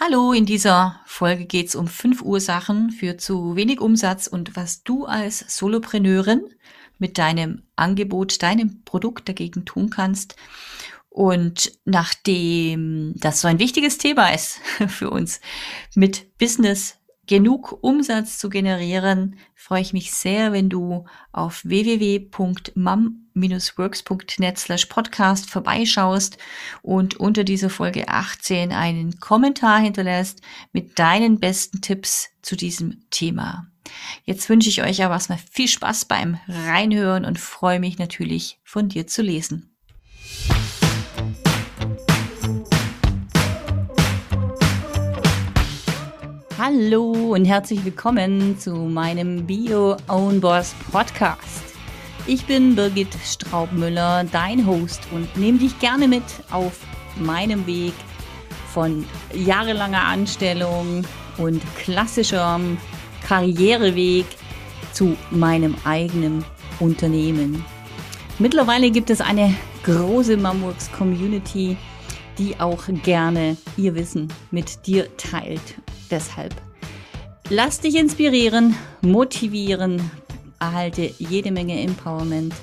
Hallo, in dieser Folge geht es um fünf Ursachen für zu wenig Umsatz und was du als Solopreneurin mit deinem Angebot, deinem Produkt dagegen tun kannst. Und nachdem das so ein wichtiges Thema ist für uns, mit Business genug Umsatz zu generieren, freue ich mich sehr, wenn du auf www.mam-works.net slash podcast vorbeischaust und unter dieser Folge 18 einen Kommentar hinterlässt mit deinen besten Tipps zu diesem Thema. Jetzt wünsche ich euch aber erstmal viel Spaß beim Reinhören und freue mich natürlich von dir zu lesen. Hallo und herzlich willkommen zu meinem Bio Own Boss Podcast. Ich bin Birgit Straubmüller, dein Host und nehme dich gerne mit auf meinem Weg von jahrelanger Anstellung und klassischerem Karriereweg zu meinem eigenen Unternehmen. Mittlerweile gibt es eine große Mamworks Community, die auch gerne ihr Wissen mit dir teilt deshalb. Lass dich inspirieren, motivieren, erhalte jede Menge Empowerment,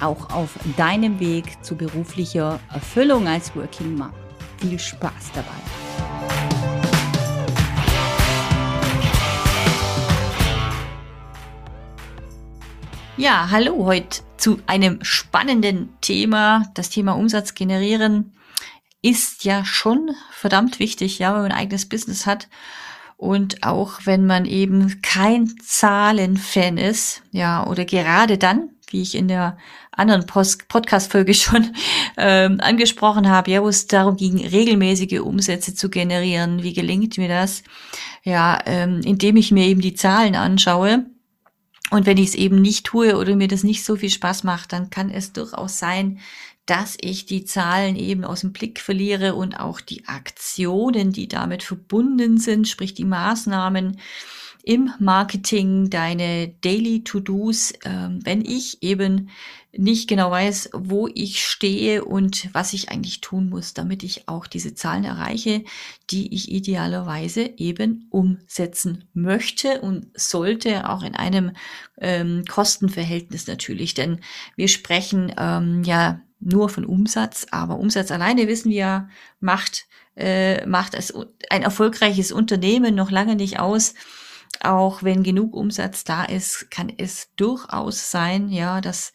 auch auf deinem Weg zu beruflicher Erfüllung als Working Mom. Viel Spaß dabei! Ja, hallo heute zu einem spannenden Thema. Das Thema Umsatz generieren ist ja schon verdammt wichtig, ja, wenn man ein eigenes Business hat. Und auch wenn man eben kein Zahlenfan ist, ja, oder gerade dann, wie ich in der anderen Podcast-Folge schon ähm, angesprochen habe, ja, wo es darum ging, regelmäßige Umsätze zu generieren. Wie gelingt mir das? Ja, ähm, indem ich mir eben die Zahlen anschaue. Und wenn ich es eben nicht tue oder mir das nicht so viel Spaß macht, dann kann es durchaus sein, dass ich die Zahlen eben aus dem Blick verliere und auch die Aktionen, die damit verbunden sind, sprich die Maßnahmen im Marketing, deine Daily To-Dos, äh, wenn ich eben nicht genau weiß, wo ich stehe und was ich eigentlich tun muss, damit ich auch diese Zahlen erreiche, die ich idealerweise eben umsetzen möchte und sollte, auch in einem ähm, Kostenverhältnis natürlich. Denn wir sprechen ähm, ja nur von Umsatz, aber Umsatz alleine wissen wir macht äh, macht es ein erfolgreiches Unternehmen noch lange nicht aus. Auch wenn genug Umsatz da ist, kann es durchaus sein, ja, dass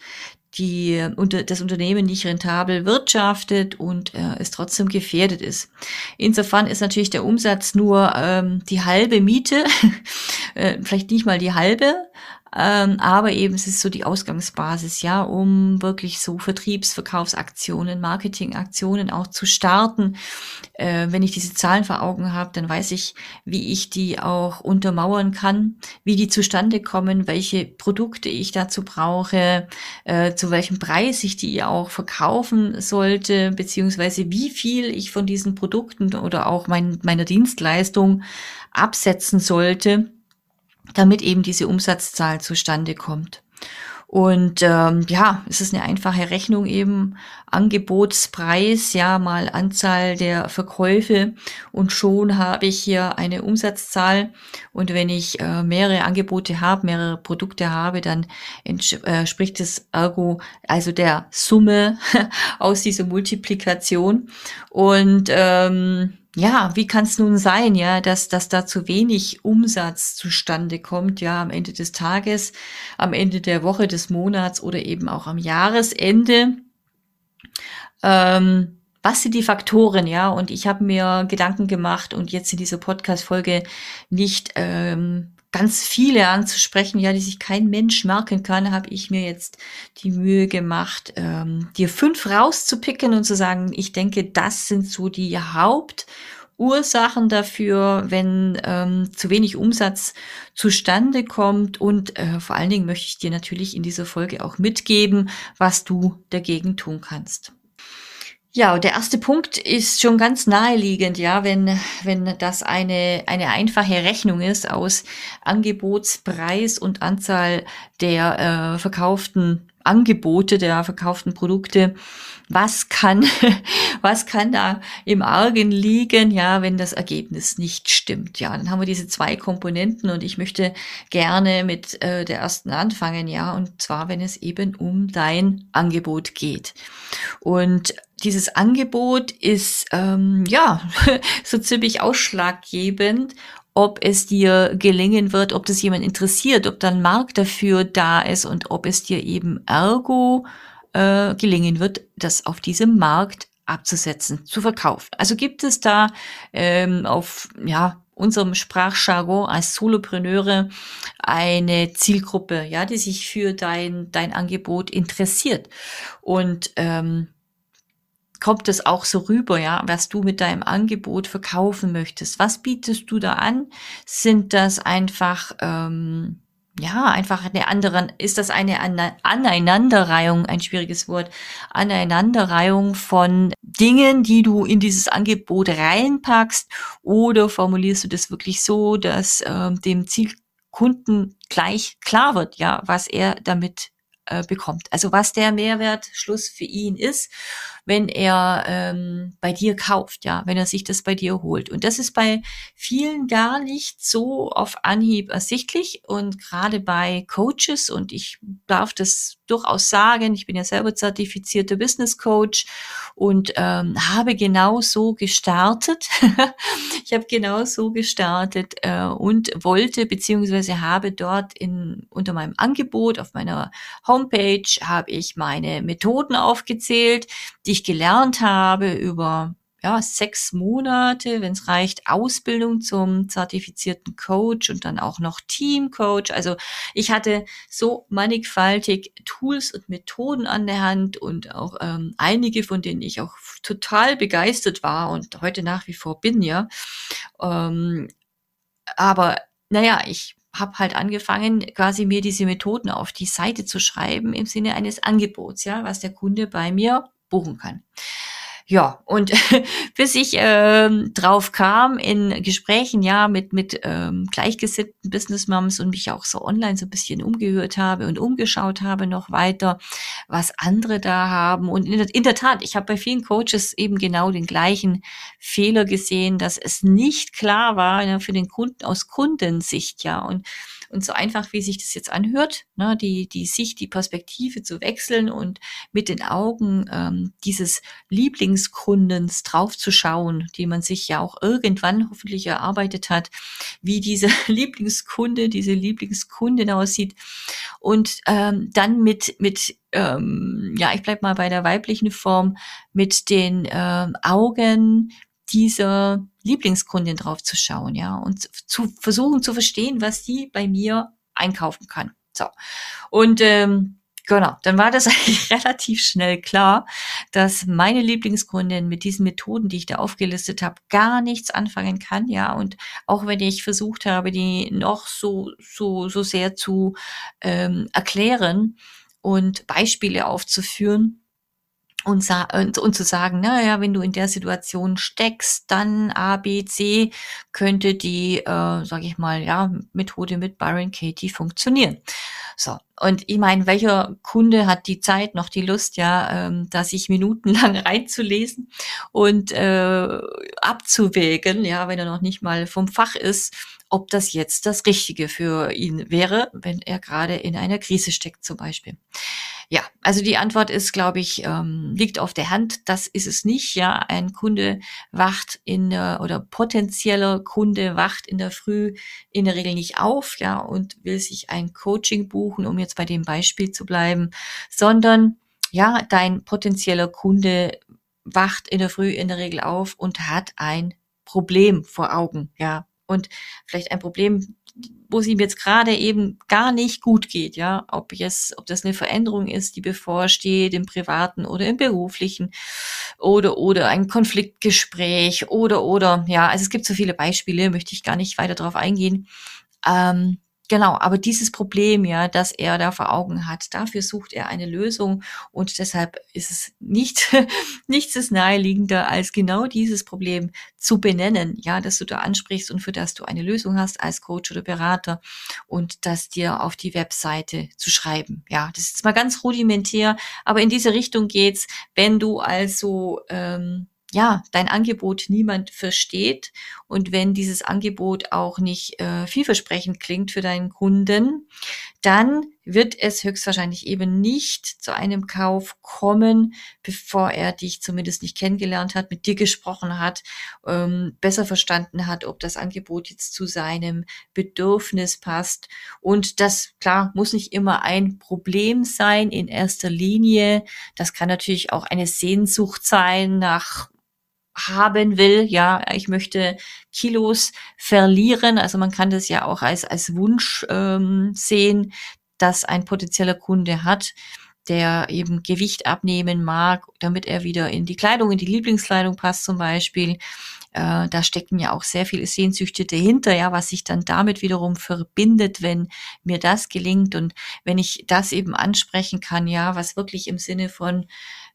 die unter das Unternehmen nicht rentabel wirtschaftet und äh, es trotzdem gefährdet ist. Insofern ist natürlich der Umsatz nur ähm, die halbe Miete, äh, vielleicht nicht mal die halbe, ähm, aber eben es ist so die Ausgangsbasis, ja, um wirklich so Vertriebs-, Verkaufsaktionen, Marketingaktionen auch zu starten. Äh, wenn ich diese Zahlen vor Augen habe, dann weiß ich, wie ich die auch untermauern kann, wie die zustande kommen, welche Produkte ich dazu brauche, äh, zu welchem Preis ich die auch verkaufen sollte, beziehungsweise wie viel ich von diesen Produkten oder auch mein, meiner Dienstleistung absetzen sollte damit eben diese Umsatzzahl zustande kommt. Und ähm, ja, es ist eine einfache Rechnung eben, Angebotspreis, ja, mal Anzahl der Verkäufe und schon habe ich hier eine Umsatzzahl. Und wenn ich äh, mehrere Angebote habe, mehrere Produkte habe, dann entspricht äh, es ergo also der Summe aus dieser Multiplikation. Und ähm, ja, wie kann es nun sein, ja, dass, dass da zu wenig Umsatz zustande kommt, ja, am Ende des Tages, am Ende der Woche, des Monats oder eben auch am Jahresende? Ähm, was sind die Faktoren, ja? Und ich habe mir Gedanken gemacht und jetzt in dieser Podcast-Folge nicht ähm, ganz viele anzusprechen, ja, die sich kein Mensch merken kann, habe ich mir jetzt die Mühe gemacht, ähm, dir fünf rauszupicken und zu sagen, ich denke, das sind so die Hauptursachen dafür, wenn ähm, zu wenig Umsatz zustande kommt. Und äh, vor allen Dingen möchte ich dir natürlich in dieser Folge auch mitgeben, was du dagegen tun kannst. Ja, der erste Punkt ist schon ganz naheliegend, ja, wenn, wenn das eine, eine einfache Rechnung ist aus Angebotspreis und Anzahl der äh, verkauften Angebote, der verkauften Produkte, was kann, was kann da im Argen liegen, ja, wenn das Ergebnis nicht stimmt. Ja, dann haben wir diese zwei Komponenten und ich möchte gerne mit äh, der ersten anfangen, ja, und zwar, wenn es eben um dein Angebot geht. Und dieses Angebot ist ähm, ja so ziemlich ausschlaggebend, ob es dir gelingen wird, ob das jemand interessiert, ob da ein Markt dafür da ist und ob es dir eben ergo äh, gelingen wird, das auf diesem Markt abzusetzen, zu verkaufen. Also gibt es da ähm, auf ja unserem Sprachjargon als Solopreneure eine Zielgruppe, ja, die sich für dein dein Angebot interessiert und ähm, kommt es auch so rüber, ja, was du mit deinem Angebot verkaufen möchtest. Was bietest du da an? Sind das einfach, ähm, ja, einfach eine andere, ist das eine Aneinanderreihung, ein schwieriges Wort, Aneinanderreihung von Dingen, die du in dieses Angebot reinpackst oder formulierst du das wirklich so, dass äh, dem Zielkunden gleich klar wird, ja, was er damit äh, bekommt. Also was der Mehrwertschluss für ihn ist, wenn er ähm, bei dir kauft, ja, wenn er sich das bei dir holt. Und das ist bei vielen gar nicht so auf Anhieb ersichtlich und gerade bei Coaches und ich darf das durchaus sagen, ich bin ja selber zertifizierter Business Coach und ähm, habe genau so gestartet. ich habe genau so gestartet äh, und wollte beziehungsweise habe dort in unter meinem Angebot auf meiner Homepage habe ich meine Methoden aufgezählt, die ich gelernt habe über ja, sechs Monate, wenn es reicht, Ausbildung zum zertifizierten Coach und dann auch noch Teamcoach. Also ich hatte so mannigfaltig Tools und Methoden an der Hand und auch ähm, einige, von denen ich auch total begeistert war und heute nach wie vor bin, ja. Ähm, aber naja, ich habe halt angefangen, quasi mir diese Methoden auf die Seite zu schreiben im Sinne eines Angebots, ja, was der Kunde bei mir buchen kann. Ja, und bis ich ähm, drauf kam in Gesprächen ja mit mit ähm, gleichgesinnten Business Moms und mich auch so online so ein bisschen umgehört habe und umgeschaut habe noch weiter, was andere da haben und in der, in der Tat, ich habe bei vielen Coaches eben genau den gleichen Fehler gesehen, dass es nicht klar war ja, für den Kunden aus Kundensicht ja und und so einfach, wie sich das jetzt anhört, ne, die, die Sicht, die Perspektive zu wechseln und mit den Augen ähm, dieses Lieblingskundens draufzuschauen, die man sich ja auch irgendwann hoffentlich erarbeitet hat, wie diese Lieblingskunde, diese Lieblingskundin aussieht. Und ähm, dann mit, mit ähm, ja, ich bleib mal bei der weiblichen Form, mit den ähm, Augen dieser Lieblingskundin drauf zu schauen, ja, und zu versuchen zu verstehen, was die bei mir einkaufen kann. So. Und ähm, genau, dann war das eigentlich relativ schnell klar, dass meine Lieblingskundin mit diesen Methoden, die ich da aufgelistet habe, gar nichts anfangen kann, ja. Und auch wenn ich versucht habe, die noch so, so, so sehr zu ähm, erklären und Beispiele aufzuführen, und, und, und zu sagen, naja, wenn du in der Situation steckst, dann A, B, C könnte die, äh, sage ich mal, ja, Methode mit Byron Katie funktionieren. So, und ich meine, welcher Kunde hat die Zeit, noch die Lust, ja, ähm, da sich minutenlang reinzulesen und äh, abzuwägen, ja, wenn er noch nicht mal vom Fach ist, ob das jetzt das Richtige für ihn wäre, wenn er gerade in einer Krise steckt zum Beispiel. Ja, also die Antwort ist, glaube ich, ähm, liegt auf der Hand. Das ist es nicht. Ja, ein Kunde wacht in der oder potenzieller Kunde wacht in der Früh in der Regel nicht auf, ja, und will sich ein Coaching buchen, um jetzt bei dem Beispiel zu bleiben, sondern ja, dein potenzieller Kunde wacht in der Früh in der Regel auf und hat ein Problem vor Augen, ja, und vielleicht ein Problem, wo es ihm jetzt gerade eben gar nicht gut geht, ja, ob jetzt, ob das eine Veränderung ist, die bevorsteht im privaten oder im beruflichen oder oder ein Konfliktgespräch oder oder ja, also es gibt so viele Beispiele, möchte ich gar nicht weiter darauf eingehen. Ähm, genau, aber dieses Problem ja, das er da vor Augen hat, dafür sucht er eine Lösung und deshalb ist es nicht, nichts ist naheliegender, als genau dieses Problem zu benennen, ja, dass du da ansprichst und für das du eine Lösung hast als Coach oder Berater und das dir auf die Webseite zu schreiben. Ja, das ist mal ganz rudimentär, aber in diese Richtung geht's, wenn du also ähm, ja, dein Angebot niemand versteht und wenn dieses Angebot auch nicht äh, vielversprechend klingt für deinen Kunden, dann wird es höchstwahrscheinlich eben nicht zu einem Kauf kommen, bevor er dich zumindest nicht kennengelernt hat, mit dir gesprochen hat, ähm, besser verstanden hat, ob das Angebot jetzt zu seinem Bedürfnis passt. Und das, klar, muss nicht immer ein Problem sein in erster Linie. Das kann natürlich auch eine Sehnsucht sein nach haben will, ja, ich möchte Kilos verlieren. Also man kann das ja auch als, als Wunsch ähm, sehen, dass ein potenzieller Kunde hat, der eben Gewicht abnehmen mag, damit er wieder in die Kleidung, in die Lieblingskleidung passt zum Beispiel. Äh, da stecken ja auch sehr viele Sehnsüchte dahinter, ja, was sich dann damit wiederum verbindet, wenn mir das gelingt und wenn ich das eben ansprechen kann, ja, was wirklich im Sinne von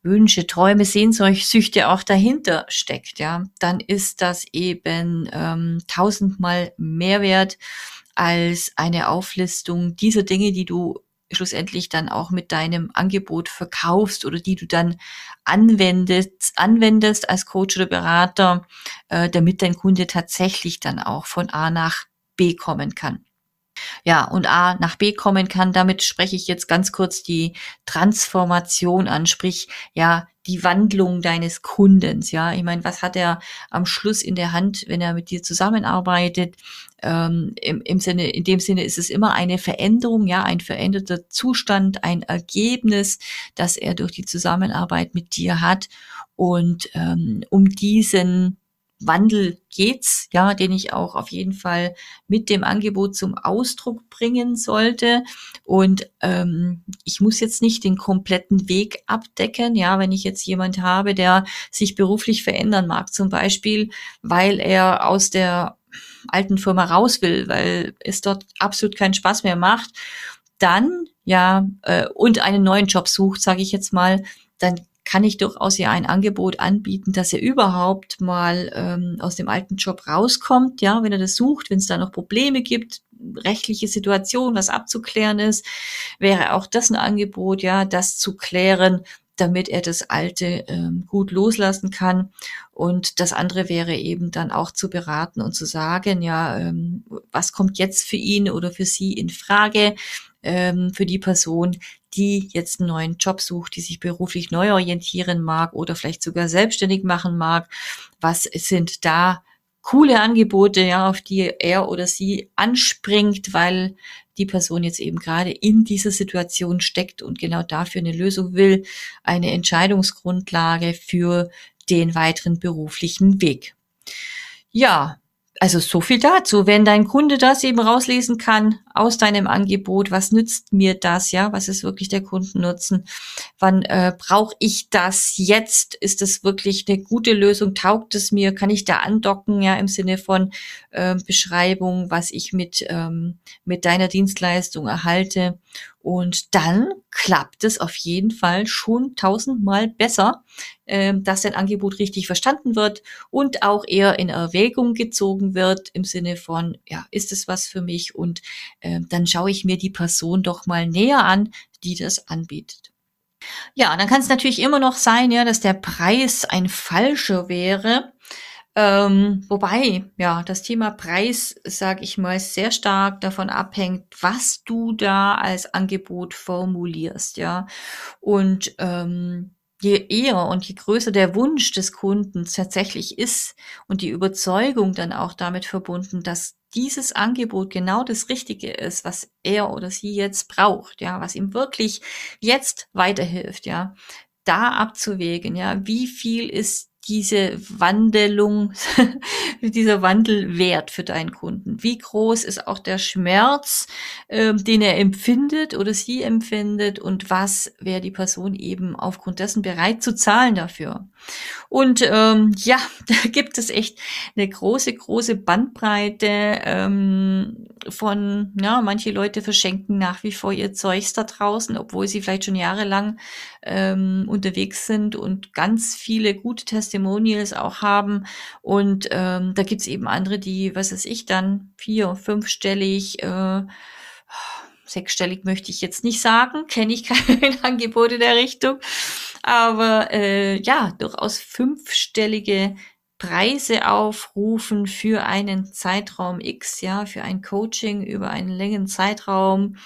Wünsche, Träume, Sehnsüchte auch dahinter steckt, ja, dann ist das eben ähm, tausendmal mehr wert als eine Auflistung dieser Dinge, die du schlussendlich dann auch mit deinem Angebot verkaufst oder die du dann anwendest, anwendest als Coach oder Berater, äh, damit dein Kunde tatsächlich dann auch von A nach B kommen kann ja, und A nach B kommen kann. Damit spreche ich jetzt ganz kurz die Transformation an, sprich, ja, die Wandlung deines Kundens, ja. Ich meine, was hat er am Schluss in der Hand, wenn er mit dir zusammenarbeitet? Ähm, im, im Sinne, in dem Sinne ist es immer eine Veränderung, ja, ein veränderter Zustand, ein Ergebnis, das er durch die Zusammenarbeit mit dir hat. Und ähm, um diesen Wandel geht's, ja, den ich auch auf jeden Fall mit dem Angebot zum Ausdruck bringen sollte. Und ähm, ich muss jetzt nicht den kompletten Weg abdecken, ja, wenn ich jetzt jemand habe, der sich beruflich verändern mag, zum Beispiel, weil er aus der alten Firma raus will, weil es dort absolut keinen Spaß mehr macht, dann ja äh, und einen neuen Job sucht, sage ich jetzt mal, dann kann ich durchaus ja ein Angebot anbieten, dass er überhaupt mal ähm, aus dem alten Job rauskommt, ja, wenn er das sucht, wenn es da noch Probleme gibt, rechtliche Situation, was abzuklären ist, wäre auch das ein Angebot, ja, das zu klären, damit er das Alte ähm, gut loslassen kann. Und das andere wäre eben dann auch zu beraten und zu sagen, ja, ähm, was kommt jetzt für ihn oder für sie in Frage? Ähm, für die Person, die jetzt einen neuen Job sucht, die sich beruflich neu orientieren mag oder vielleicht sogar selbstständig machen mag. Was sind da coole Angebote, ja, auf die er oder sie anspringt, weil die Person jetzt eben gerade in dieser Situation steckt und genau dafür eine Lösung will, eine Entscheidungsgrundlage für den weiteren beruflichen Weg. Ja, also so viel dazu. Wenn dein Kunde das eben rauslesen kann aus deinem Angebot, was nützt mir das, ja? Was ist wirklich der Kundennutzen? Wann äh, brauche ich das jetzt? Ist das wirklich eine gute Lösung? Taugt es mir? Kann ich da andocken, ja, im Sinne von äh, Beschreibung, was ich mit, ähm, mit deiner Dienstleistung erhalte? Und dann klappt es auf jeden Fall schon tausendmal besser, äh, dass dein Angebot richtig verstanden wird und auch eher in Erwägung gezogen wird im Sinne von, ja, ist es was für mich? Und äh, dann schaue ich mir die Person doch mal näher an, die das anbietet. Ja, dann kann es natürlich immer noch sein, ja, dass der Preis ein falscher wäre. Ähm, wobei, ja, das Thema Preis, sage ich mal, sehr stark davon abhängt, was du da als Angebot formulierst, ja. Und ähm, je eher und je größer der Wunsch des Kunden tatsächlich ist und die Überzeugung dann auch damit verbunden, dass dieses Angebot genau das Richtige ist, was er oder sie jetzt braucht, ja, was ihm wirklich jetzt weiterhilft, ja, da abzuwägen, ja, wie viel ist diese Wandelung, dieser Wandel wert für deinen Kunden? Wie groß ist auch der Schmerz, äh, den er empfindet oder sie empfindet und was wäre die Person eben aufgrund dessen bereit zu zahlen dafür? Und ähm, ja, da gibt es echt eine große, große Bandbreite, ähm, von, ja, manche Leute verschenken nach wie vor ihr Zeugs da draußen, obwohl sie vielleicht schon jahrelang ähm, unterwegs sind und ganz viele gute Testimonials auch haben. Und ähm, da gibt's eben andere, die, was weiß ich, dann vier, fünfstellig, äh, sechsstellig möchte ich jetzt nicht sagen, kenne ich kein Angebot in der Richtung, aber äh, ja, durchaus fünfstellige Preise aufrufen für einen Zeitraum X, ja, für ein Coaching über einen längeren Zeitraum.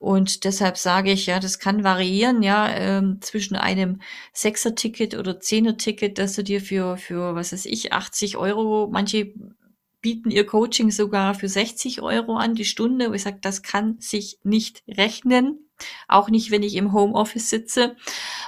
Und deshalb sage ich, ja, das kann variieren, ja, ähm, zwischen einem Sechser-Ticket oder Zehner-Ticket, dass du dir für, für, was weiß ich, 80 Euro, manche bieten ihr Coaching sogar für 60 Euro an die Stunde, wo ich sage, das kann sich nicht rechnen. Auch nicht, wenn ich im Homeoffice sitze.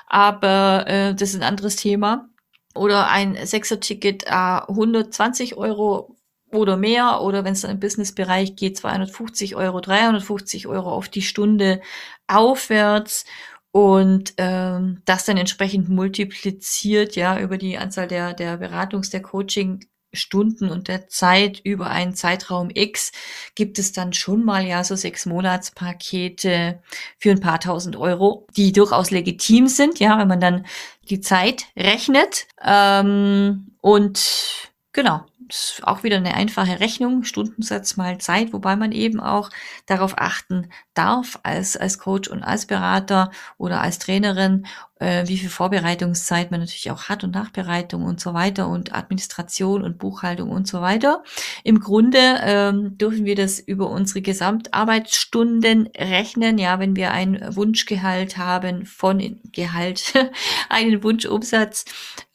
Aber äh, das ist ein anderes Thema oder ein Sechser-Ticket äh, 120 Euro oder mehr. Oder wenn es dann im Businessbereich geht, 250 Euro, 350 Euro auf die Stunde aufwärts. Und ähm, das dann entsprechend multipliziert ja über die Anzahl der der Beratungs der Coaching Stunden und der Zeit über einen Zeitraum X gibt es dann schon mal ja so sechs Monatspakete für ein paar tausend Euro, die durchaus legitim sind, ja, wenn man dann die Zeit rechnet. Ähm, und genau, ist auch wieder eine einfache Rechnung, Stundensatz mal Zeit, wobei man eben auch darauf achten darf als, als Coach und als Berater oder als Trainerin, äh, wie viel Vorbereitungszeit man natürlich auch hat und Nachbereitung und so weiter und Administration und Buchhaltung und so weiter. Im Grunde ähm, dürfen wir das über unsere Gesamtarbeitsstunden rechnen. Ja, wenn wir ein Wunschgehalt haben von Gehalt, einen Wunschumsatz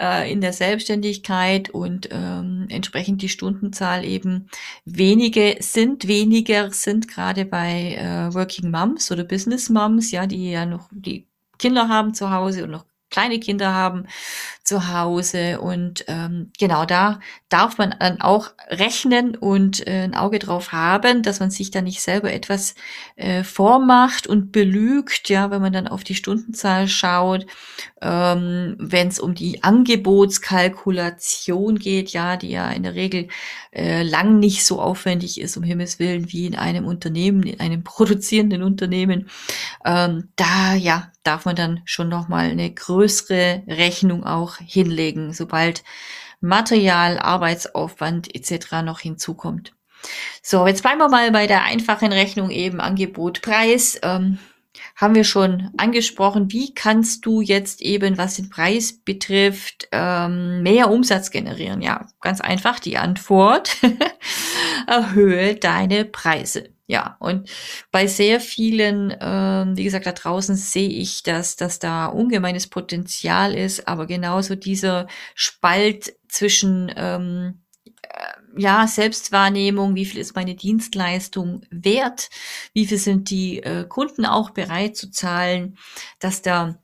äh, in der Selbstständigkeit und ähm, entsprechend die Stundenzahl eben wenige sind, weniger sind gerade bei äh, Working Moms oder Business Moms, ja, die ja noch die Kinder haben zu Hause und noch kleine Kinder haben zu Hause. Und ähm, genau da darf man dann auch rechnen und äh, ein Auge drauf haben, dass man sich da nicht selber etwas äh, vormacht und belügt, ja, wenn man dann auf die Stundenzahl schaut. Ähm, wenn es um die Angebotskalkulation geht, ja, die ja in der Regel äh, lang nicht so aufwendig ist, um Himmels Willen, wie in einem Unternehmen, in einem produzierenden Unternehmen, ähm, da ja darf man dann schon noch mal eine größere Rechnung auch hinlegen, sobald Material, Arbeitsaufwand etc. noch hinzukommt. So, jetzt bleiben wir mal bei der einfachen Rechnung eben Angebot, Preis. Ähm, haben wir schon angesprochen. Wie kannst du jetzt eben, was den Preis betrifft, ähm, mehr Umsatz generieren? Ja, ganz einfach die Antwort. Erhöhe deine Preise. Ja, und bei sehr vielen, ähm, wie gesagt, da draußen sehe ich, dass, dass da ungemeines Potenzial ist, aber genauso dieser Spalt zwischen ähm, äh, ja, Selbstwahrnehmung, wie viel ist meine Dienstleistung wert, wie viel sind die äh, Kunden auch bereit zu zahlen, dass da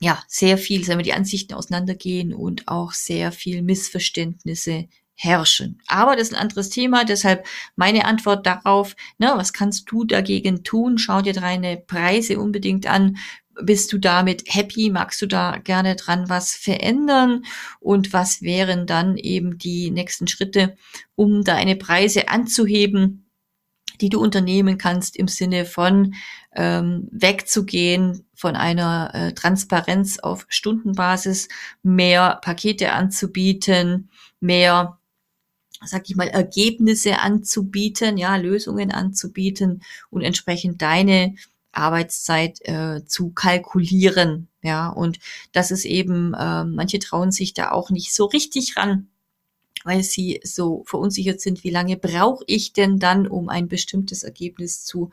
ja sehr viel, sagen wir, die Ansichten auseinandergehen und auch sehr viel Missverständnisse herrschen. Aber das ist ein anderes Thema, deshalb meine Antwort darauf, ne, was kannst du dagegen tun? Schau dir deine Preise unbedingt an. Bist du damit happy? Magst du da gerne dran was verändern? Und was wären dann eben die nächsten Schritte, um deine Preise anzuheben, die du unternehmen kannst im Sinne von ähm, wegzugehen von einer äh, Transparenz auf Stundenbasis, mehr Pakete anzubieten, mehr sag ich mal, Ergebnisse anzubieten, ja, Lösungen anzubieten und entsprechend deine Arbeitszeit äh, zu kalkulieren. Ja, und das ist eben, äh, manche trauen sich da auch nicht so richtig ran, weil sie so verunsichert sind, wie lange brauche ich denn dann, um ein bestimmtes Ergebnis zu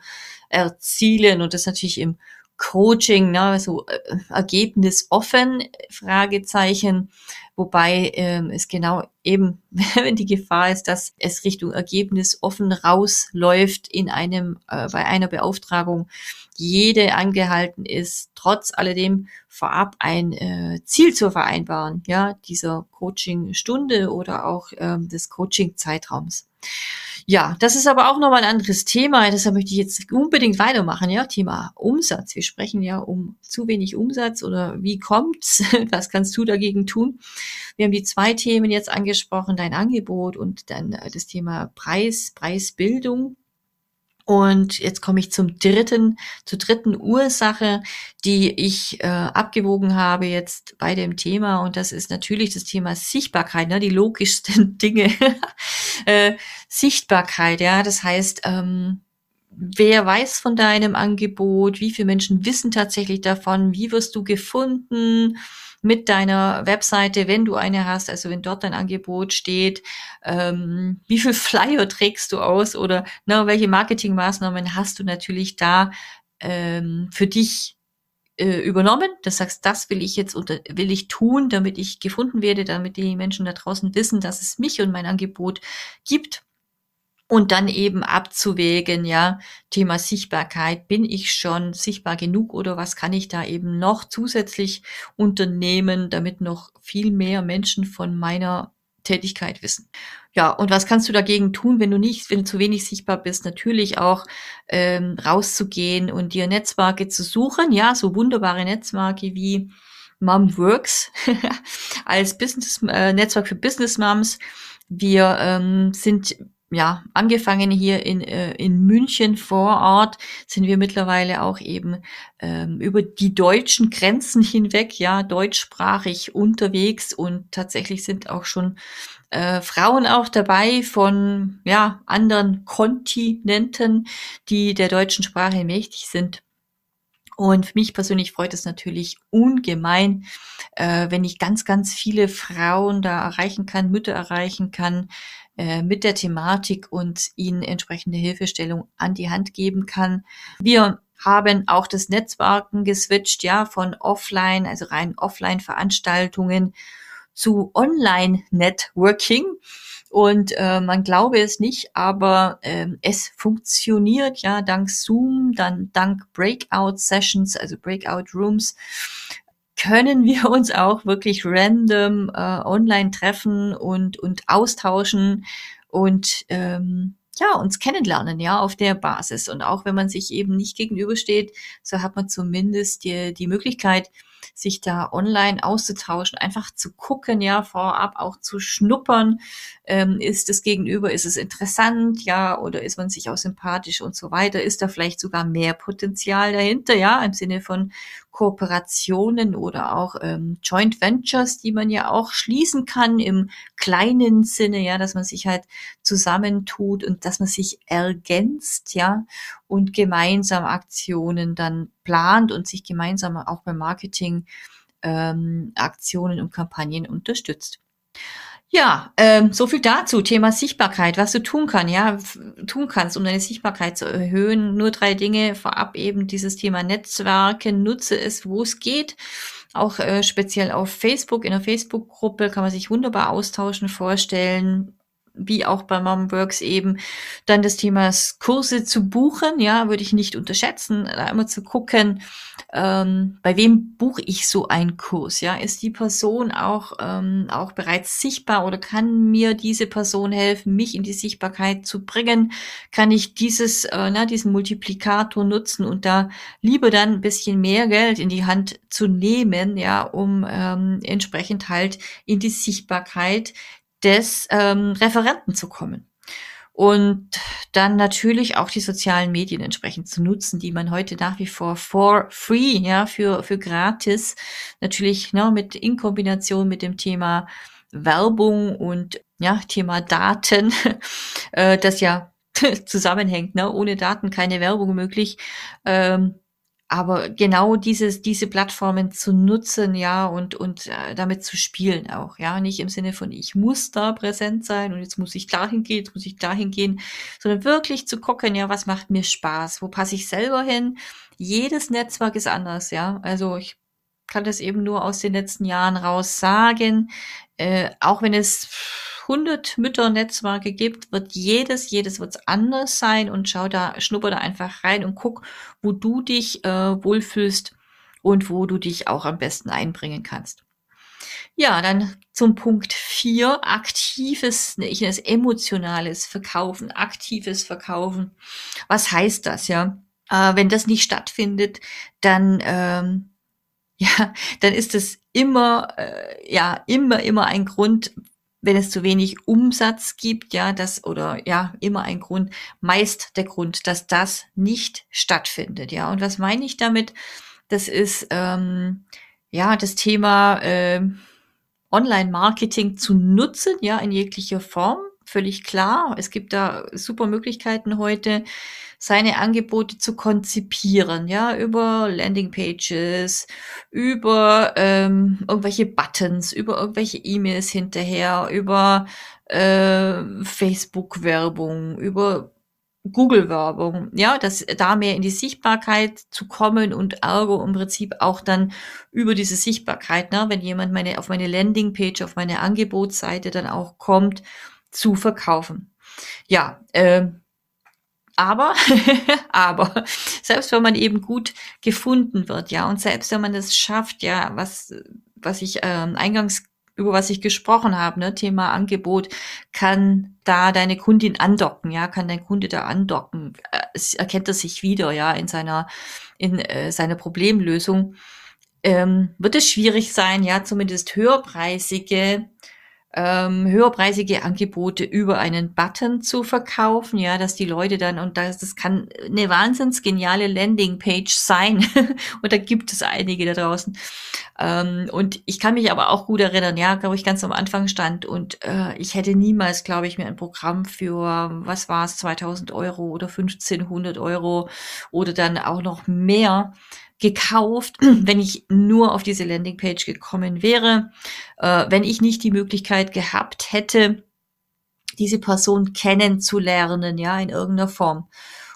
erzielen. Und das natürlich im Coaching, ne, so äh, Ergebnis offen, Fragezeichen, wobei ähm, es genau eben, wenn die Gefahr ist, dass es Richtung Ergebnis offen rausläuft in einem, äh, bei einer Beauftragung, jede angehalten ist, trotz alledem vorab ein äh, Ziel zu vereinbaren, ja, dieser Coaching-Stunde oder auch ähm, des Coaching-Zeitraums. Ja, das ist aber auch nochmal ein anderes Thema. Deshalb möchte ich jetzt unbedingt weitermachen. Ja, Thema Umsatz. Wir sprechen ja um zu wenig Umsatz oder wie kommt's? Was kannst du dagegen tun? Wir haben die zwei Themen jetzt angesprochen, dein Angebot und dann äh, das Thema Preis, Preisbildung. Und jetzt komme ich zum dritten, zur dritten Ursache, die ich äh, abgewogen habe jetzt bei dem Thema. Und das ist natürlich das Thema Sichtbarkeit, ne? die logischsten Dinge. äh, Sichtbarkeit, ja. Das heißt, ähm, wer weiß von deinem Angebot? Wie viele Menschen wissen tatsächlich davon? Wie wirst du gefunden? Mit deiner Webseite, wenn du eine hast, also wenn dort dein Angebot steht, ähm, wie viel Flyer trägst du aus oder na, welche Marketingmaßnahmen hast du natürlich da ähm, für dich äh, übernommen. Das sagst, das will ich jetzt unter, will ich tun, damit ich gefunden werde, damit die Menschen da draußen wissen, dass es mich und mein Angebot gibt und dann eben abzuwägen, ja, Thema Sichtbarkeit, bin ich schon sichtbar genug oder was kann ich da eben noch zusätzlich unternehmen, damit noch viel mehr Menschen von meiner Tätigkeit wissen. Ja, und was kannst du dagegen tun, wenn du nicht, wenn du zu wenig sichtbar bist? Natürlich auch ähm, rauszugehen und dir Netzwerke zu suchen, ja, so wunderbare Netzwerke wie Mom Works als Business äh, Netzwerk für Business Moms. Wir ähm, sind ja, angefangen hier in, äh, in München vor Ort sind wir mittlerweile auch eben ähm, über die deutschen Grenzen hinweg, ja, deutschsprachig unterwegs und tatsächlich sind auch schon äh, Frauen auch dabei von ja, anderen Kontinenten, die der deutschen Sprache mächtig sind. Und für mich persönlich freut es natürlich ungemein, äh, wenn ich ganz, ganz viele Frauen da erreichen kann, Mütter erreichen kann, äh, mit der Thematik und ihnen entsprechende Hilfestellung an die Hand geben kann. Wir haben auch das Netzwerken geswitcht, ja, von offline, also rein offline Veranstaltungen zu Online-Networking. Und äh, man glaube es nicht, aber äh, es funktioniert ja dank Zoom, dann dank Breakout-Sessions, also Breakout-Rooms können wir uns auch wirklich random äh, online treffen und, und austauschen und ähm, ja, uns kennenlernen, ja, auf der Basis. Und auch wenn man sich eben nicht gegenübersteht, so hat man zumindest die, die Möglichkeit, sich da online auszutauschen, einfach zu gucken, ja, vorab auch zu schnuppern, ähm, ist das Gegenüber, ist es interessant, ja, oder ist man sich auch sympathisch und so weiter, ist da vielleicht sogar mehr Potenzial dahinter, ja, im Sinne von Kooperationen oder auch ähm, Joint Ventures, die man ja auch schließen kann im kleinen Sinne, ja, dass man sich halt zusammentut und dass man sich ergänzt, ja, und gemeinsam Aktionen dann plant und sich gemeinsam auch beim Marketing ähm, Aktionen und Kampagnen unterstützt. Ja, ähm, so viel dazu. Thema Sichtbarkeit, was du tun kann, ja, tun kannst, um deine Sichtbarkeit zu erhöhen. Nur drei Dinge vorab eben dieses Thema Netzwerke. Nutze es, wo es geht. Auch äh, speziell auf Facebook, in der Facebook-Gruppe kann man sich wunderbar austauschen, vorstellen wie auch bei Momworks eben, dann das Thema Kurse zu buchen, ja, würde ich nicht unterschätzen, da immer zu gucken, ähm, bei wem buche ich so einen Kurs, ja, ist die Person auch, ähm, auch bereits sichtbar oder kann mir diese Person helfen, mich in die Sichtbarkeit zu bringen, kann ich dieses, äh, na, diesen Multiplikator nutzen und da lieber dann ein bisschen mehr Geld in die Hand zu nehmen, ja, um ähm, entsprechend halt in die Sichtbarkeit des ähm, Referenten zu kommen. Und dann natürlich auch die sozialen Medien entsprechend zu nutzen, die man heute nach wie vor for free, ja, für, für gratis, natürlich ne, mit in Kombination mit dem Thema Werbung und ja, Thema Daten, äh, das ja zusammenhängt, ne? ohne Daten keine Werbung möglich, ähm, aber genau dieses, diese Plattformen zu nutzen, ja, und, und äh, damit zu spielen auch, ja, nicht im Sinne von, ich muss da präsent sein und jetzt muss ich dahin gehen, jetzt muss ich dahin gehen, sondern wirklich zu gucken, ja, was macht mir Spaß, wo passe ich selber hin? Jedes Netzwerk ist anders, ja, also ich kann das eben nur aus den letzten Jahren raus sagen, äh, auch wenn es 100 Mütternetzwerke gibt, wird jedes, jedes wird anders sein und schau da, schnupper da einfach rein und guck, wo du dich äh, wohlfühlst und wo du dich auch am besten einbringen kannst. Ja, dann zum Punkt 4, aktives, ne, ich nenne es emotionales Verkaufen, aktives Verkaufen. Was heißt das, ja? Äh, wenn das nicht stattfindet, dann, ähm, ja, dann ist es immer, äh, ja, immer, immer ein Grund, wenn es zu wenig Umsatz gibt, ja, das oder ja, immer ein Grund, meist der Grund, dass das nicht stattfindet, ja. Und was meine ich damit? Das ist ähm, ja das Thema äh, Online-Marketing zu nutzen, ja, in jeglicher Form, völlig klar. Es gibt da super Möglichkeiten heute, seine Angebote zu konzipieren, ja, über Landingpages, über ähm, irgendwelche Buttons, über irgendwelche E-Mails hinterher, über äh, Facebook-Werbung, über Google-Werbung, ja, dass da mehr in die Sichtbarkeit zu kommen und ergo im Prinzip auch dann über diese Sichtbarkeit, ne, wenn jemand meine, auf meine Landingpage, auf meine Angebotsseite dann auch kommt, zu verkaufen. Ja, äh, aber, aber, selbst wenn man eben gut gefunden wird, ja, und selbst wenn man es schafft, ja, was, was ich ähm, eingangs über was ich gesprochen habe, ne, Thema Angebot, kann da deine Kundin andocken, ja, kann dein Kunde da andocken, äh, es erkennt er sich wieder, ja, in seiner, in äh, seiner Problemlösung, ähm, wird es schwierig sein, ja, zumindest höherpreisige ähm, höherpreisige Angebote über einen Button zu verkaufen, ja, dass die Leute dann, und das, das kann eine wahnsinns geniale Landingpage sein, und da gibt es einige da draußen. Ähm, und ich kann mich aber auch gut erinnern, ja, glaube ich, ganz am Anfang stand und äh, ich hätte niemals, glaube ich, mir ein Programm für, was war es, 2000 Euro oder 1500 Euro oder dann auch noch mehr gekauft, wenn ich nur auf diese Landingpage gekommen wäre, äh, wenn ich nicht die Möglichkeit gehabt hätte, diese Person kennenzulernen, ja, in irgendeiner Form.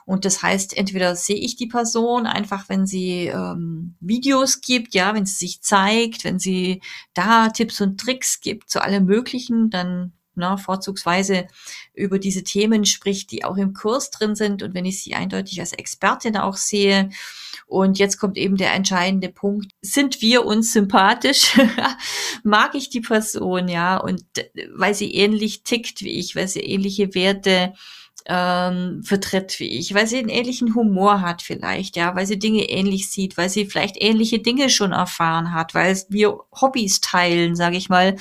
Und das heißt, entweder sehe ich die Person einfach, wenn sie ähm, Videos gibt, ja, wenn sie sich zeigt, wenn sie da Tipps und Tricks gibt zu allem Möglichen, dann na, vorzugsweise über diese Themen spricht, die auch im Kurs drin sind. Und wenn ich sie eindeutig als Expertin auch sehe, und jetzt kommt eben der entscheidende Punkt. Sind wir uns sympathisch? Mag ich die Person, ja? Und weil sie ähnlich tickt wie ich, weil sie ähnliche Werte ähm, vertritt wie ich, weil sie einen ähnlichen Humor hat vielleicht, ja, weil sie Dinge ähnlich sieht, weil sie vielleicht ähnliche Dinge schon erfahren hat, weil wir Hobbys teilen, sage ich mal,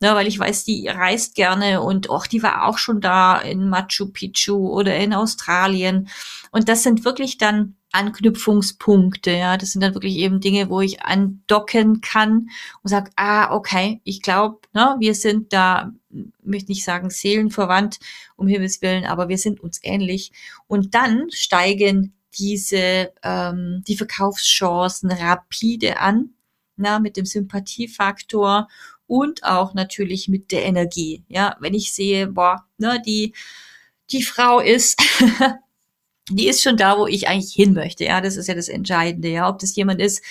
ne, weil ich weiß, die reist gerne und auch die war auch schon da in Machu Picchu oder in Australien. Und das sind wirklich dann Anknüpfungspunkte, ja, das sind dann wirklich eben Dinge, wo ich andocken kann und sage, ah, okay, ich glaube, ne, wir sind da, möchte nicht sagen seelenverwandt, um Himmels Willen, aber wir sind uns ähnlich. Und dann steigen diese, ähm, die Verkaufschancen rapide an, na, mit dem Sympathiefaktor und auch natürlich mit der Energie. Ja, wenn ich sehe, boah, ne, die, die Frau ist die ist schon da, wo ich eigentlich hin möchte. Ja, das ist ja das Entscheidende. Ja, ob das jemand ist,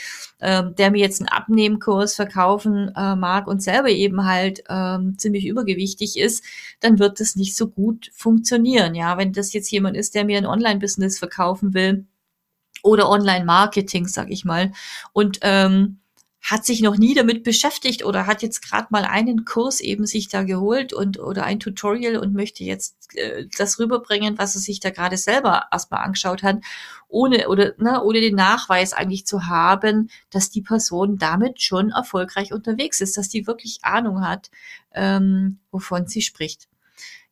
ähm, der mir jetzt einen Abnehmkurs verkaufen äh, mag und selber eben halt ähm, ziemlich übergewichtig ist, dann wird das nicht so gut funktionieren. Ja, wenn das jetzt jemand ist, der mir ein Online-Business verkaufen will oder Online-Marketing, sag ich mal, und ähm, hat sich noch nie damit beschäftigt oder hat jetzt gerade mal einen Kurs eben sich da geholt und oder ein Tutorial und möchte jetzt äh, das rüberbringen, was er sich da gerade selber erstmal angeschaut hat, ohne oder ne, ohne den Nachweis eigentlich zu haben, dass die Person damit schon erfolgreich unterwegs ist, dass die wirklich Ahnung hat, ähm, wovon sie spricht.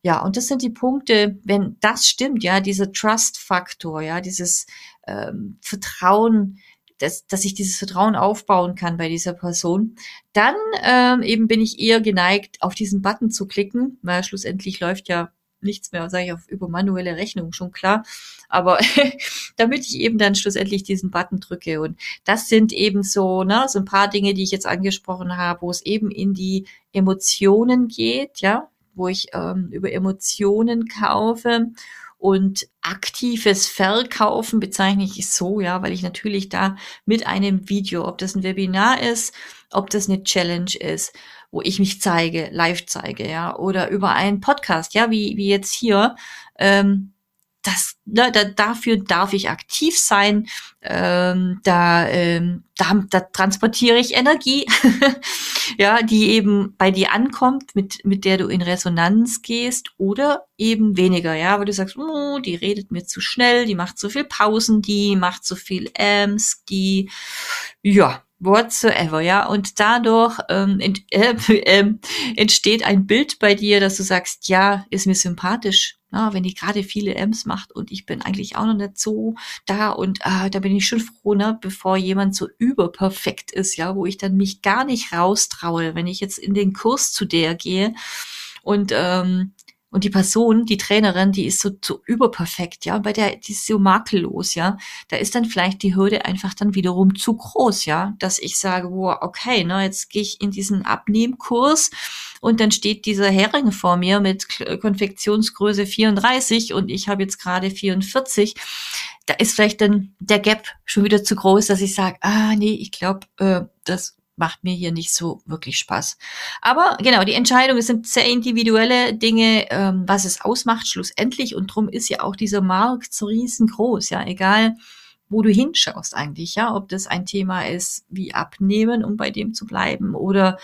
Ja, und das sind die Punkte, wenn das stimmt, ja, dieser Trust-Faktor, ja, dieses ähm, Vertrauen, dass, dass ich dieses Vertrauen aufbauen kann bei dieser Person, dann ähm, eben bin ich eher geneigt, auf diesen Button zu klicken, weil schlussendlich läuft ja nichts mehr, sage ich, auf über manuelle Rechnung, schon klar. Aber damit ich eben dann schlussendlich diesen Button drücke. Und das sind eben so, ne, so ein paar Dinge, die ich jetzt angesprochen habe, wo es eben in die Emotionen geht, ja, wo ich ähm, über Emotionen kaufe und aktives Verkaufen bezeichne ich so, ja, weil ich natürlich da mit einem Video, ob das ein Webinar ist, ob das eine Challenge ist, wo ich mich zeige, live zeige, ja, oder über einen Podcast, ja, wie, wie jetzt hier, ähm, das, ne, da, dafür darf ich aktiv sein. Ähm, da, ähm, da, da transportiere ich Energie, ja, die eben bei dir ankommt, mit, mit der du in Resonanz gehst oder eben weniger, ja, weil du sagst, oh, die redet mir zu schnell, die macht zu viel Pausen, die macht zu viel Ams, die, ja, whatsoever, ja. Und dadurch ähm, ent, äh, äh, entsteht ein Bild bei dir, dass du sagst, ja, ist mir sympathisch, na, wenn die gerade viele M's macht und ich bin eigentlich auch noch nicht so da und äh, da bin ich schon froh, ne, bevor jemand so überperfekt ist, ja, wo ich dann mich gar nicht raustraue, wenn ich jetzt in den Kurs zu der gehe. Und ähm, und die Person, die Trainerin, die ist so, so überperfekt, ja, bei der, die ist so makellos, ja. Da ist dann vielleicht die Hürde einfach dann wiederum zu groß, ja, dass ich sage, wow, okay, ne, jetzt gehe ich in diesen Abnehmkurs und dann steht dieser Hering vor mir mit Konfektionsgröße 34 und ich habe jetzt gerade 44 da ist vielleicht dann der Gap schon wieder zu groß, dass ich sage, ah nee, ich glaube, äh, das macht mir hier nicht so wirklich Spaß. Aber genau, die Entscheidungen sind sehr individuelle Dinge, ähm, was es ausmacht schlussendlich. Und drum ist ja auch dieser Markt so riesengroß, ja, egal wo du hinschaust eigentlich, ja, ob das ein Thema ist wie Abnehmen, um bei dem zu bleiben, oder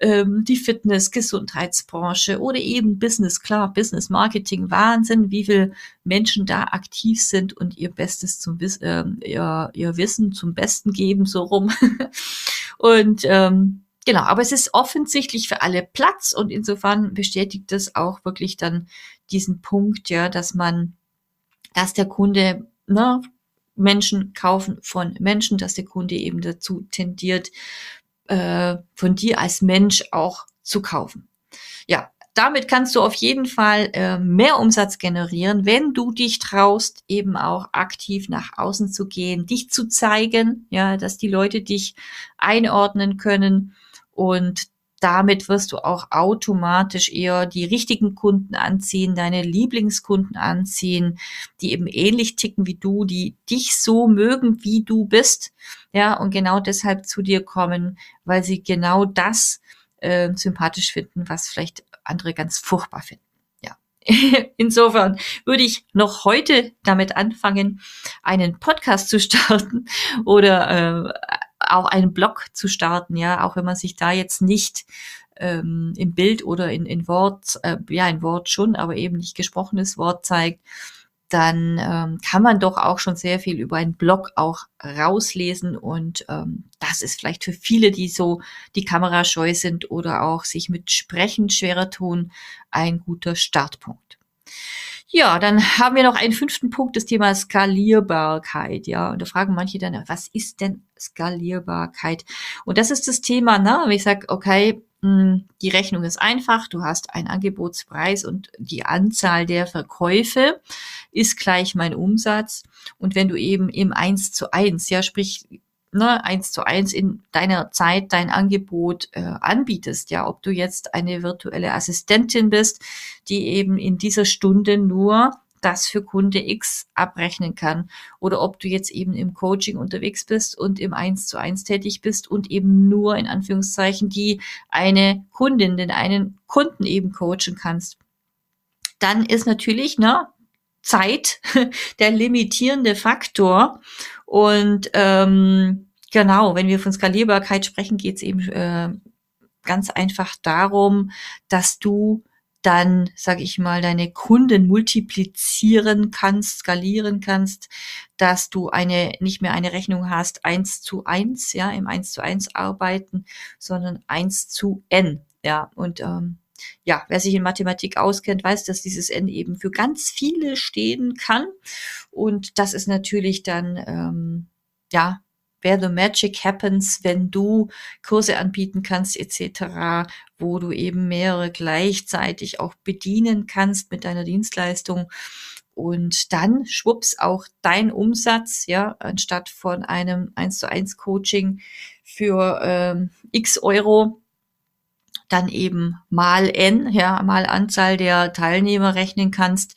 ähm, die Fitness, Gesundheitsbranche oder eben Business, klar, Business Marketing, Wahnsinn, wie viel Menschen da aktiv sind und ihr Bestes zum äh, ihr, ihr Wissen zum Besten geben, so rum. Und ähm, genau, aber es ist offensichtlich für alle Platz und insofern bestätigt das auch wirklich dann diesen Punkt, ja, dass man, dass der Kunde, ne, Menschen kaufen von Menschen, dass der Kunde eben dazu tendiert, äh, von dir als Mensch auch zu kaufen. Ja, damit kannst du auf jeden Fall äh, mehr Umsatz generieren, wenn du dich traust, eben auch aktiv nach außen zu gehen, dich zu zeigen, ja, dass die Leute dich einordnen können und damit wirst du auch automatisch eher die richtigen Kunden anziehen, deine Lieblingskunden anziehen, die eben ähnlich ticken wie du, die dich so mögen, wie du bist, ja, und genau deshalb zu dir kommen, weil sie genau das äh, sympathisch finden, was vielleicht andere ganz furchtbar finden. Ja. Insofern würde ich noch heute damit anfangen, einen Podcast zu starten oder äh, auch einen Blog zu starten, ja, auch wenn man sich da jetzt nicht ähm, im Bild oder in, in Wort, äh, ja, in Wort schon, aber eben nicht gesprochenes Wort zeigt, dann ähm, kann man doch auch schon sehr viel über einen Blog auch rauslesen und ähm, das ist vielleicht für viele, die so die Kamera scheu sind oder auch sich mit Sprechen schwerer tun, ein guter Startpunkt. Ja, dann haben wir noch einen fünften Punkt, das Thema Skalierbarkeit. Ja, und da fragen manche dann, was ist denn Skalierbarkeit? Und das ist das Thema, ne? Wenn ich sage, okay, hm, die Rechnung ist einfach, du hast einen Angebotspreis und die Anzahl der Verkäufe ist gleich mein Umsatz. Und wenn du eben im eins zu eins, ja, sprich, ne, eins zu eins in deiner Zeit dein Angebot äh, anbietest, ja, ob du jetzt eine virtuelle Assistentin bist, die eben in dieser Stunde nur das für Kunde X abrechnen kann. Oder ob du jetzt eben im Coaching unterwegs bist und im Eins zu eins tätig bist und eben nur in Anführungszeichen die eine Kundin, den einen Kunden eben coachen kannst. Dann ist natürlich, ne, Zeit der limitierende Faktor. Und ähm, genau, wenn wir von Skalierbarkeit sprechen, geht es eben äh, ganz einfach darum, dass du dann, sage ich mal, deine Kunden multiplizieren kannst, skalieren kannst, dass du eine nicht mehr eine Rechnung hast eins zu eins, ja, im eins zu eins arbeiten, sondern eins zu n, ja, und ähm, ja, wer sich in Mathematik auskennt, weiß, dass dieses n eben für ganz viele stehen kann. Und das ist natürlich dann ähm, ja where the magic happens, wenn du Kurse anbieten kannst etc., wo du eben mehrere gleichzeitig auch bedienen kannst mit deiner Dienstleistung und dann schwupps auch dein Umsatz, ja, anstatt von einem 1 zu 1 Coaching für ähm, x Euro dann eben mal n, ja, mal Anzahl der Teilnehmer rechnen kannst.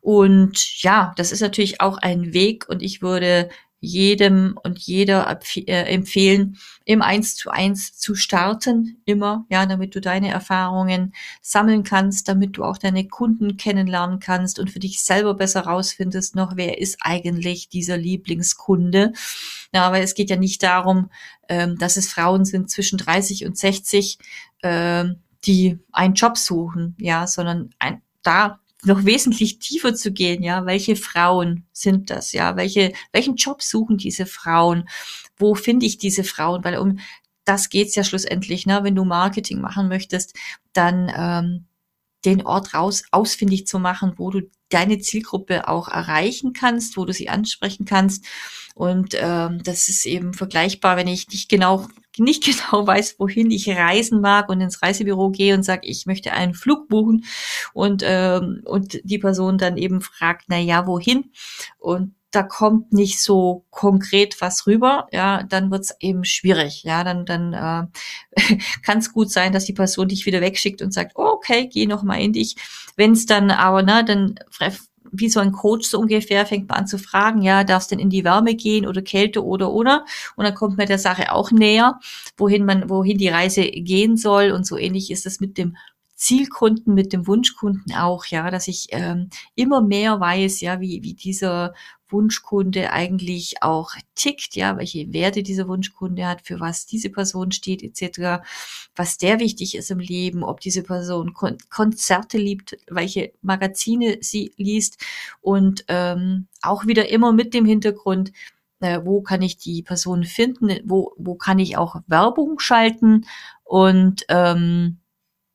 Und ja, das ist natürlich auch ein Weg und ich würde jedem und jeder äh, empfehlen, im Eins zu eins zu starten, immer, ja, damit du deine Erfahrungen sammeln kannst, damit du auch deine Kunden kennenlernen kannst und für dich selber besser rausfindest noch, wer ist eigentlich dieser Lieblingskunde. Ja, aber es geht ja nicht darum, ähm, dass es Frauen sind zwischen 30 und 60, ähm, die einen Job suchen, ja, sondern ein, da noch wesentlich tiefer zu gehen, ja, welche Frauen sind das, ja, welche, welchen Job suchen diese Frauen, wo finde ich diese Frauen, weil um das geht's ja schlussendlich, ne, wenn du Marketing machen möchtest, dann ähm, den Ort raus ausfindig zu machen, wo du deine Zielgruppe auch erreichen kannst, wo du sie ansprechen kannst. Und ähm, das ist eben vergleichbar, wenn ich nicht genau nicht genau weiß, wohin ich reisen mag und ins Reisebüro gehe und sage, ich möchte einen Flug buchen und ähm, und die Person dann eben fragt, na ja, wohin? Und da kommt nicht so konkret was rüber, ja, dann wird's eben schwierig. Ja, dann, dann äh, kann es gut sein, dass die Person dich wieder wegschickt und sagt, oh, okay, geh noch mal in dich. Wenn es dann aber, ne, dann wie so ein Coach so ungefähr fängt man an zu fragen, ja, darfst denn in die Wärme gehen oder Kälte oder oder? Und dann kommt man der Sache auch näher, wohin man wohin die Reise gehen soll. Und so ähnlich ist es mit dem Zielkunden, mit dem Wunschkunden auch, ja, dass ich ähm, immer mehr weiß, ja, wie, wie dieser Wunschkunde eigentlich auch tickt, ja, welche Werte dieser Wunschkunde hat, für was diese Person steht, etc., was der wichtig ist im Leben, ob diese Person Kon Konzerte liebt, welche Magazine sie liest und ähm, auch wieder immer mit dem Hintergrund, äh, wo kann ich die Person finden, wo, wo kann ich auch Werbung schalten und ähm,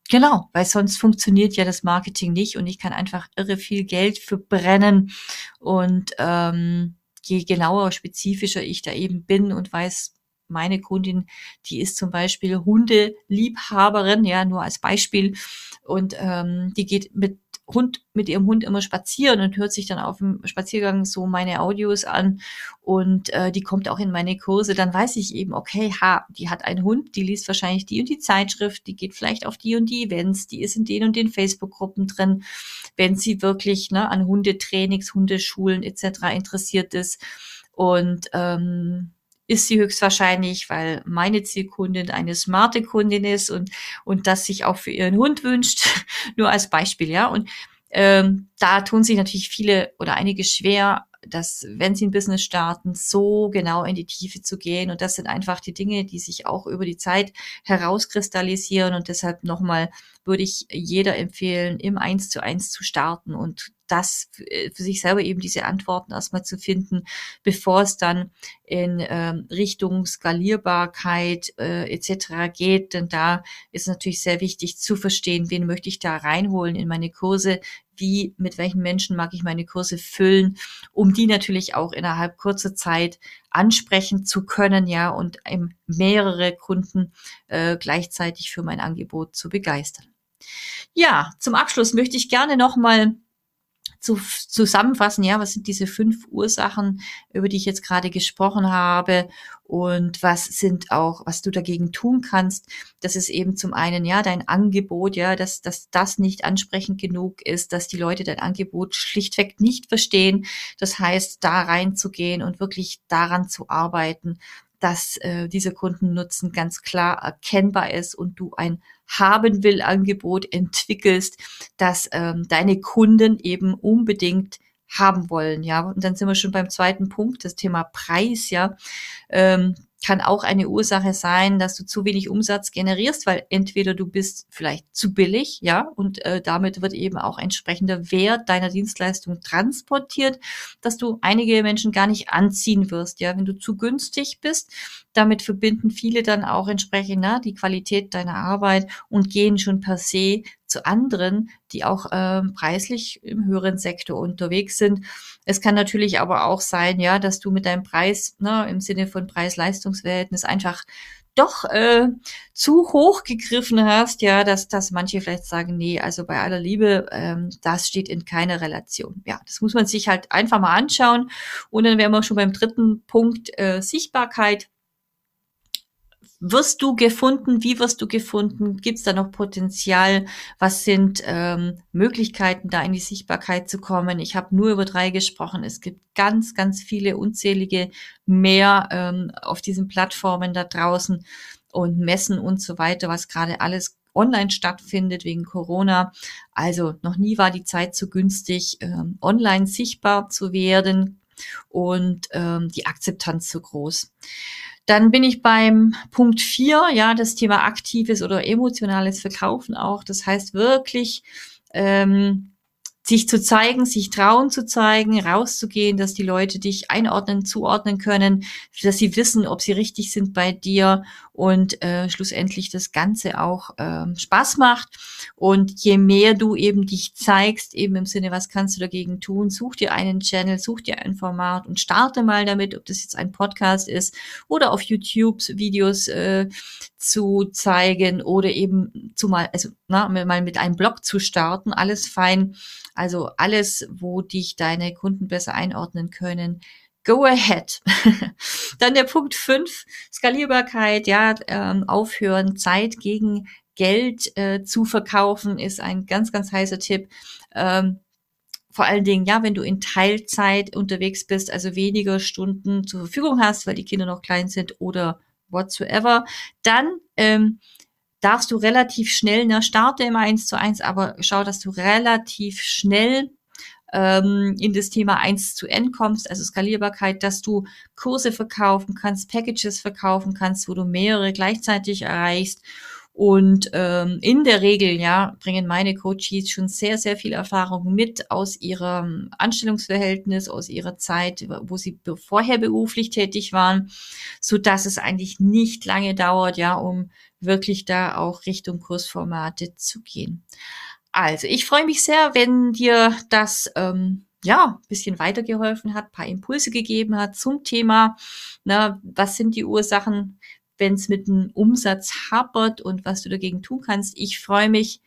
Genau, weil sonst funktioniert ja das Marketing nicht und ich kann einfach irre viel Geld verbrennen und ähm, je genauer, spezifischer ich da eben bin und weiß, meine Kundin, die ist zum Beispiel Hundeliebhaberin, ja, nur als Beispiel. Und ähm, die geht mit Hund, mit ihrem Hund immer spazieren und hört sich dann auf dem Spaziergang so meine Audios an und äh, die kommt auch in meine Kurse, dann weiß ich eben, okay, ha, die hat einen Hund, die liest wahrscheinlich die und die Zeitschrift, die geht vielleicht auf die und die Events, die ist in den und den Facebook-Gruppen drin, wenn sie wirklich ne, an Hundetrainings, Hundeschulen etc. interessiert ist. Und ähm, ist sie höchstwahrscheinlich, weil meine Zielkundin eine smarte Kundin ist und, und das sich auch für ihren Hund wünscht. Nur als Beispiel, ja. Und ähm, da tun sich natürlich viele oder einige schwer, dass, wenn sie ein Business starten, so genau in die Tiefe zu gehen. Und das sind einfach die Dinge, die sich auch über die Zeit herauskristallisieren. Und deshalb nochmal würde ich jeder empfehlen, im Eins zu eins zu starten und das äh, für sich selber eben diese Antworten erstmal zu finden, bevor es dann in ähm, Richtung Skalierbarkeit äh, etc. geht. Denn da ist natürlich sehr wichtig zu verstehen, wen möchte ich da reinholen in meine Kurse, wie, mit welchen Menschen mag ich meine Kurse füllen, um die natürlich auch innerhalb kurzer Zeit ansprechen zu können, ja, und mehrere Kunden äh, gleichzeitig für mein Angebot zu begeistern. Ja, zum Abschluss möchte ich gerne nochmal zu, zusammenfassen, ja, was sind diese fünf Ursachen, über die ich jetzt gerade gesprochen habe und was sind auch, was du dagegen tun kannst. Das ist eben zum einen, ja, dein Angebot, ja, dass, dass das nicht ansprechend genug ist, dass die Leute dein Angebot schlichtweg nicht verstehen. Das heißt, da reinzugehen und wirklich daran zu arbeiten, dass äh, dieser Kundennutzen ganz klar erkennbar ist und du ein haben will Angebot entwickelst, das ähm, deine Kunden eben unbedingt haben wollen, ja. Und dann sind wir schon beim zweiten Punkt, das Thema Preis, ja. Ähm, kann auch eine Ursache sein, dass du zu wenig Umsatz generierst, weil entweder du bist vielleicht zu billig, ja, und äh, damit wird eben auch entsprechender Wert deiner Dienstleistung transportiert, dass du einige Menschen gar nicht anziehen wirst, ja, wenn du zu günstig bist. Damit verbinden viele dann auch entsprechend na, die Qualität deiner Arbeit und gehen schon per se zu anderen, die auch ähm, preislich im höheren Sektor unterwegs sind. Es kann natürlich aber auch sein, ja, dass du mit deinem Preis ne, im Sinne von Preis-Leistungs-Verhältnis einfach doch äh, zu hoch gegriffen hast, ja, dass, dass manche vielleicht sagen, nee, also bei aller Liebe, ähm, das steht in keiner Relation. Ja, das muss man sich halt einfach mal anschauen. Und dann wären wir schon beim dritten Punkt, äh, Sichtbarkeit wirst du gefunden? Wie wirst du gefunden? Gibt es da noch Potenzial? Was sind ähm, Möglichkeiten, da in die Sichtbarkeit zu kommen? Ich habe nur über drei gesprochen. Es gibt ganz, ganz viele unzählige mehr ähm, auf diesen Plattformen da draußen und Messen und so weiter, was gerade alles online stattfindet wegen Corona. Also noch nie war die Zeit so günstig, ähm, online sichtbar zu werden und ähm, die Akzeptanz so groß. Dann bin ich beim Punkt vier, ja, das Thema aktives oder emotionales Verkaufen auch. Das heißt wirklich ähm, sich zu zeigen, sich trauen zu zeigen, rauszugehen, dass die Leute dich einordnen, zuordnen können, dass sie wissen, ob sie richtig sind bei dir und äh, schlussendlich das Ganze auch äh, Spaß macht. Und je mehr du eben dich zeigst, eben im Sinne, was kannst du dagegen tun, such dir einen Channel, such dir ein Format und starte mal damit, ob das jetzt ein Podcast ist oder auf YouTube Videos äh, zu zeigen oder eben zu mal, also na, mal mit einem Blog zu starten, alles fein. Also alles, wo dich deine Kunden besser einordnen können, go ahead. Dann der Punkt fünf Skalierbarkeit, ja, ähm, aufhören, Zeit gegen Geld äh, zu verkaufen, ist ein ganz, ganz heißer Tipp. Ähm, vor allen Dingen, ja, wenn du in Teilzeit unterwegs bist, also weniger Stunden zur Verfügung hast, weil die Kinder noch klein sind oder whatsoever, dann ähm, darfst du relativ schnell, ne, starte im 1 zu 1, aber schau, dass du relativ schnell ähm, in das Thema 1 zu N kommst, also Skalierbarkeit, dass du Kurse verkaufen kannst, Packages verkaufen kannst, wo du mehrere gleichzeitig erreichst. Und ähm, in der Regel, ja, bringen meine Coaches schon sehr, sehr viel Erfahrung mit aus ihrem Anstellungsverhältnis, aus ihrer Zeit, wo sie vorher beruflich tätig waren, so dass es eigentlich nicht lange dauert, ja, um wirklich da auch Richtung Kursformate zu gehen. Also, ich freue mich sehr, wenn dir das ähm, ja bisschen weitergeholfen hat, paar Impulse gegeben hat zum Thema, na, was sind die Ursachen, wenn es mit dem Umsatz hapert und was du dagegen tun kannst. Ich freue mich,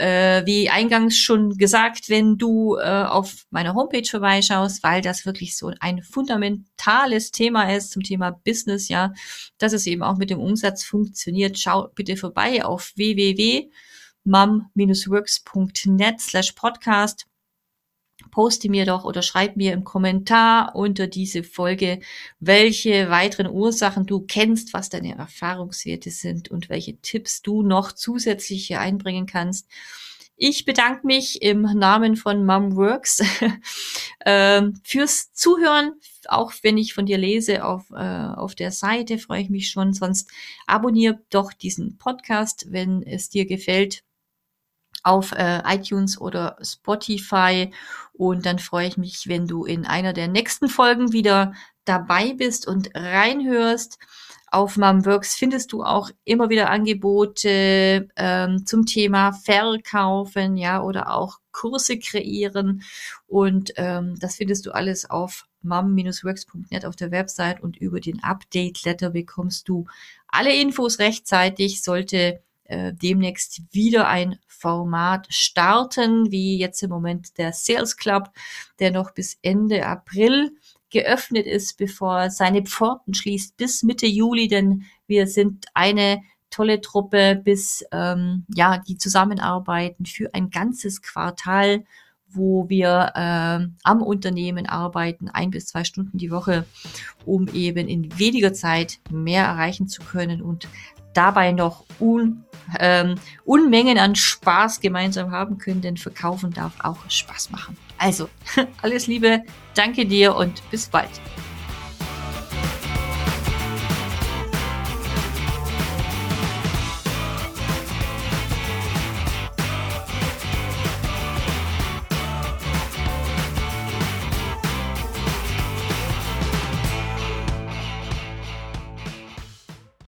äh, wie eingangs schon gesagt, wenn du äh, auf meiner Homepage vorbeischaust, weil das wirklich so ein fundamentales Thema ist zum Thema Business, ja, dass es eben auch mit dem Umsatz funktioniert. Schau bitte vorbei auf www mum-works.net slash podcast. Poste mir doch oder schreib mir im Kommentar unter diese Folge, welche weiteren Ursachen du kennst, was deine Erfahrungswerte sind und welche Tipps du noch zusätzlich hier einbringen kannst. Ich bedanke mich im Namen von Mumworks äh, fürs Zuhören. Auch wenn ich von dir lese auf, äh, auf der Seite, freue ich mich schon. Sonst abonniere doch diesen Podcast, wenn es dir gefällt auf äh, iTunes oder Spotify. Und dann freue ich mich, wenn du in einer der nächsten Folgen wieder dabei bist und reinhörst. Auf Mumworks findest du auch immer wieder Angebote ähm, zum Thema Verkaufen, ja, oder auch Kurse kreieren. Und ähm, das findest du alles auf mum-works.net auf der Website und über den Update-Letter bekommst du alle Infos rechtzeitig, sollte äh, demnächst wieder ein Format starten, wie jetzt im Moment der Sales Club, der noch bis Ende April geöffnet ist, bevor seine Pforten schließt, bis Mitte Juli, denn wir sind eine tolle Truppe, bis ähm, ja die zusammenarbeiten für ein ganzes Quartal, wo wir äh, am Unternehmen arbeiten, ein bis zwei Stunden die Woche, um eben in weniger Zeit mehr erreichen zu können und dabei noch un, ähm, Unmengen an Spaß gemeinsam haben können, denn Verkaufen darf auch Spaß machen. Also, alles Liebe, danke dir und bis bald.